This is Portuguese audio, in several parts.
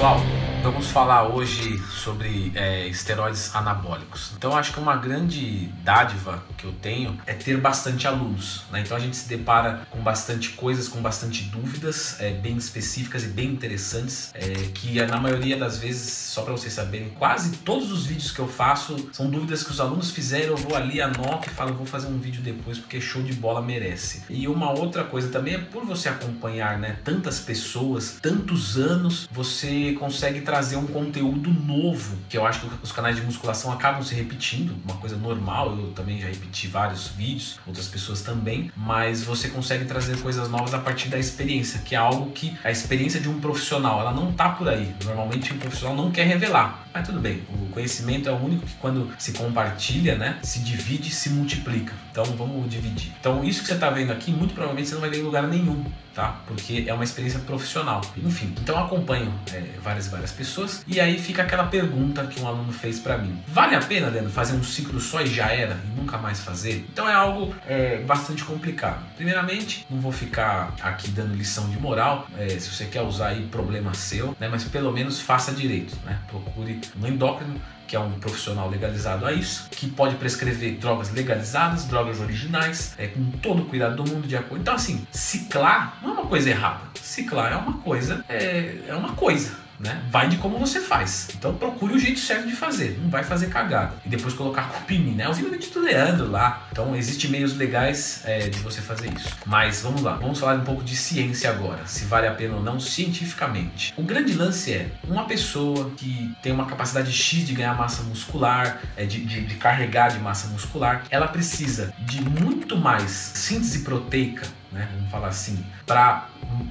pessoal, vamos falar hoje sobre é, esteroides anabólicos. Então, acho que uma grande dádiva que eu tenho é ter bastante alunos. Né? Então, a gente se depara com bastante coisas, com bastante dúvidas é, bem específicas e bem interessantes, é, que na maioria das vezes, só para vocês saberem, quase todos os vídeos que eu faço são dúvidas que os alunos fizeram. Eu vou ali, anoto e falo, vou fazer um vídeo depois porque show de bola merece. E uma outra coisa também é por você acompanhar né, tantas pessoas, tantos anos, você consegue trazer um conteúdo novo, que eu acho que os canais de musculação acabam se repetindo, uma coisa normal, eu também já repeti vários vídeos, outras pessoas também, mas você consegue trazer coisas novas a partir da experiência, que é algo que a experiência de um profissional, ela não tá por aí. Normalmente um profissional não quer revelar. Mas tudo bem, o conhecimento é o único que quando se compartilha, né, se divide se multiplica. Então vamos dividir. Então isso que você está vendo aqui, muito provavelmente você não vai ver em lugar nenhum, tá? Porque é uma experiência profissional. Enfim, então acompanho é, várias várias pessoas e aí fica aquela pergunta que um aluno fez para mim: vale a pena, Leandro, fazer um ciclo só e já era e nunca mais fazer? Então é algo é, bastante complicado. Primeiramente, não vou ficar aqui dando lição de moral. É, se você quer usar aí, problema seu, né? Mas pelo menos faça direito, né? Procure um endócrino que é um profissional legalizado a isso, que pode prescrever drogas legalizadas, drogas originais, é, com todo o cuidado do mundo de acordo. Então, assim, ciclar não é uma coisa errada. Ciclar é uma coisa, é, é uma coisa né? Vai de como você faz. Então procure o jeito certo de fazer, não vai fazer cagada. E depois colocar culpa em mim, né? Eu vi no vídeo do Leandro lá. Então existem meios legais é, de você fazer isso. Mas vamos lá, vamos falar um pouco de ciência agora, se vale a pena ou não cientificamente. O grande lance é uma pessoa que tem uma capacidade X de ganhar massa muscular, é, de, de, de carregar de massa muscular, ela precisa de muito mais síntese proteica, né? Vamos falar assim, para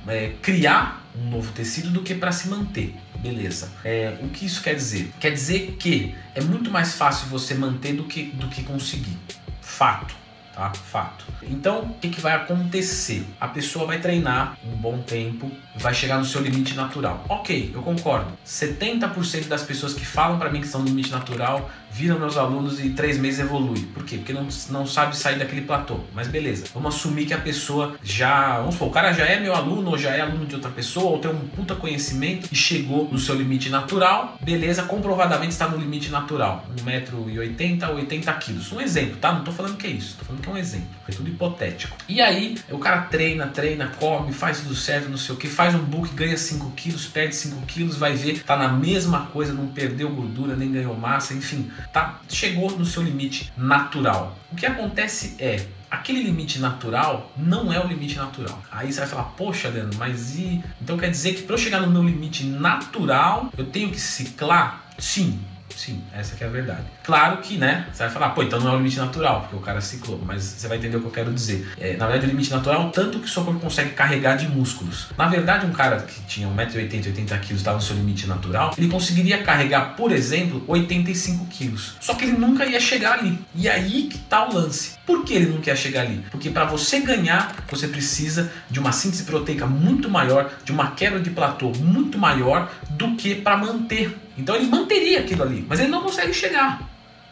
é, criar um novo tecido do que para se manter. Beleza. É, o que isso quer dizer? Quer dizer que é muito mais fácil você manter do que, do que conseguir. Fato. Tá? Fato. Então, o que, que vai acontecer? A pessoa vai treinar um bom tempo, vai chegar no seu limite natural. Ok, eu concordo. 70% das pessoas que falam para mim que estão no limite natural viram meus alunos e três meses evolui. Por quê? Porque não, não sabe sair daquele platô. Mas beleza, vamos assumir que a pessoa já. Vamos supor, o cara já é meu aluno, ou já é aluno de outra pessoa, ou tem um puta conhecimento e chegou no seu limite natural. Beleza, comprovadamente está no limite natural. 1,80m, 80 quilos. Um exemplo, tá? Não tô falando que é isso, tô falando que é um exemplo. É tudo hipotético. E aí, o cara treina, treina, come, faz tudo certo, não sei o que, faz um book, ganha 5 quilos, perde 5 quilos, vai ver, tá na mesma coisa, não perdeu gordura, nem ganhou massa, enfim, tá? Chegou no seu limite natural. O que acontece é, aquele limite natural não é o limite natural. Aí você vai falar, poxa, Leandro, mas e. Então quer dizer que para eu chegar no meu limite natural, eu tenho que ciclar? Sim, Sim, essa que é a verdade. Claro que, né, você vai falar, pô, então não é o limite natural, porque o cara ciclou, mas você vai entender o que eu quero dizer. É, na verdade, o limite natural é tanto que o seu corpo consegue carregar de músculos. Na verdade, um cara que tinha 1,80m, 80 kg, estava no seu limite natural, ele conseguiria carregar, por exemplo, 85 quilos. Só que ele nunca ia chegar ali. E aí que tá o lance. Por que ele não quer chegar ali? Porque para você ganhar, você precisa de uma síntese proteica muito maior, de uma quebra de platô muito maior do que para manter então ele manteria aquilo ali, mas ele não consegue chegar.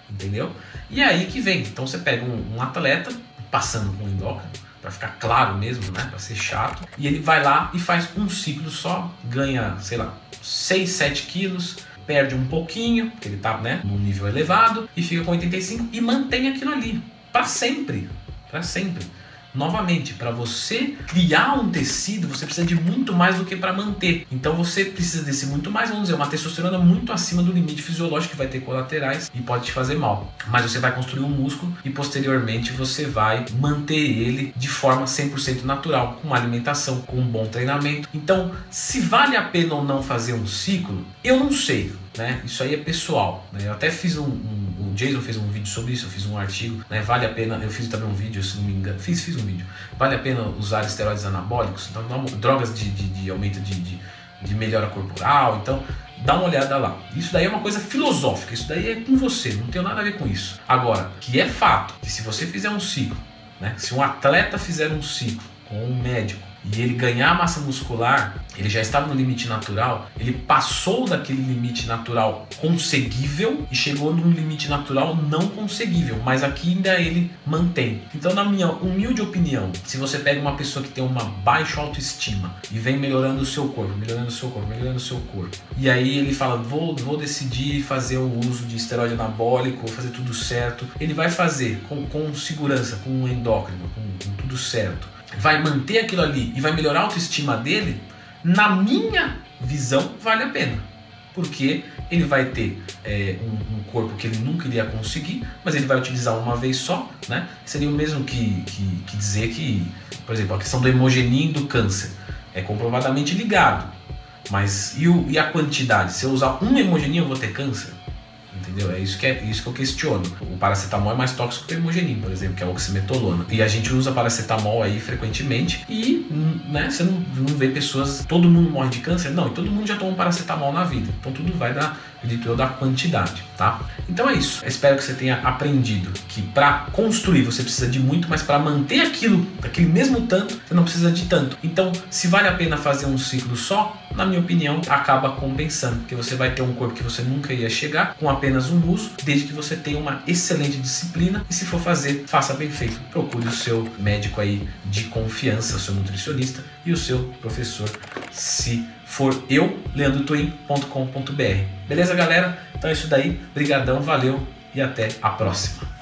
Entendeu? E aí que vem. Então você pega um, um atleta, passando com endócrino, para ficar claro mesmo, né? Para ser chato, e ele vai lá e faz um ciclo só, ganha, sei lá, 6, 7 quilos, perde um pouquinho, porque ele tá né, num nível elevado, e fica com 85 e mantém aquilo ali. Para sempre. Para sempre. Novamente, para você criar um tecido, você precisa de muito mais do que para manter. Então você precisa desse muito mais, vamos dizer, uma testosterona muito acima do limite fisiológico que vai ter colaterais e pode te fazer mal. Mas você vai construir um músculo e posteriormente você vai manter ele de forma 100% natural, com alimentação, com um bom treinamento. Então, se vale a pena ou não fazer um ciclo, eu não sei. Né? Isso aí é pessoal. Né? Eu até fiz um, um, o Jason fez um vídeo sobre isso, eu fiz um artigo, né? Vale a pena, eu fiz também um vídeo, se não me engano, fiz, fiz um vídeo. Vale a pena usar esteroides anabólicos, então, drogas de, de, de aumento de, de, de melhora corporal, então dá uma olhada lá. Isso daí é uma coisa filosófica, isso daí é com você, não tem nada a ver com isso. Agora, que é fato que se você fizer um ciclo, né? Se um atleta fizer um ciclo com um médico e ele ganhar massa muscular, ele já estava no limite natural, ele passou daquele limite natural conseguível e chegou num limite natural não conseguível, mas aqui ainda ele mantém. Então, na minha humilde opinião, se você pega uma pessoa que tem uma baixa autoestima e vem melhorando o seu corpo, melhorando o seu corpo, melhorando o seu corpo, e aí ele fala, vou, vou decidir fazer o uso de esteroide anabólico, vou fazer tudo certo, ele vai fazer com, com segurança, com um endócrino, com, com tudo certo, vai manter aquilo ali e vai melhorar a autoestima dele, na minha visão, vale a pena. Porque ele vai ter é, um, um, corpo que ele nunca iria conseguir, mas ele vai utilizar uma vez só, né? Seria o mesmo que, que, que dizer que, por exemplo, a questão do hemogenin do câncer é comprovadamente ligado. Mas e, o, e a quantidade? Se eu usar um hemogenin, eu vou ter câncer? Entendeu? É isso que, é isso que eu questiono. O paracetamol é mais tóxico que o hemogenin, por exemplo, que é a oximetolona. E a gente usa paracetamol aí frequentemente e né, você não, não vê pessoas, todo mundo morre de câncer? Não, e todo mundo já toma paracetamol na vida. Então tudo vai dar, acredito eu, da quantidade, tá? Então é isso. Eu espero que você tenha aprendido que para construir você precisa de muito, mas para manter aquilo, aquele mesmo tanto, você não precisa de tanto. Então, se vale a pena fazer um ciclo só, na minha opinião, acaba compensando, porque você vai ter um corpo que você nunca ia chegar com apenas um uso, desde que você tenha uma excelente disciplina e se for fazer, faça bem feito. Procure o seu médico aí de confiança, o seu nutricionista e o seu professor, se for eu, leandrotwin.com.br. Beleza, galera? Então é isso daí. Brigadão, valeu e até a próxima.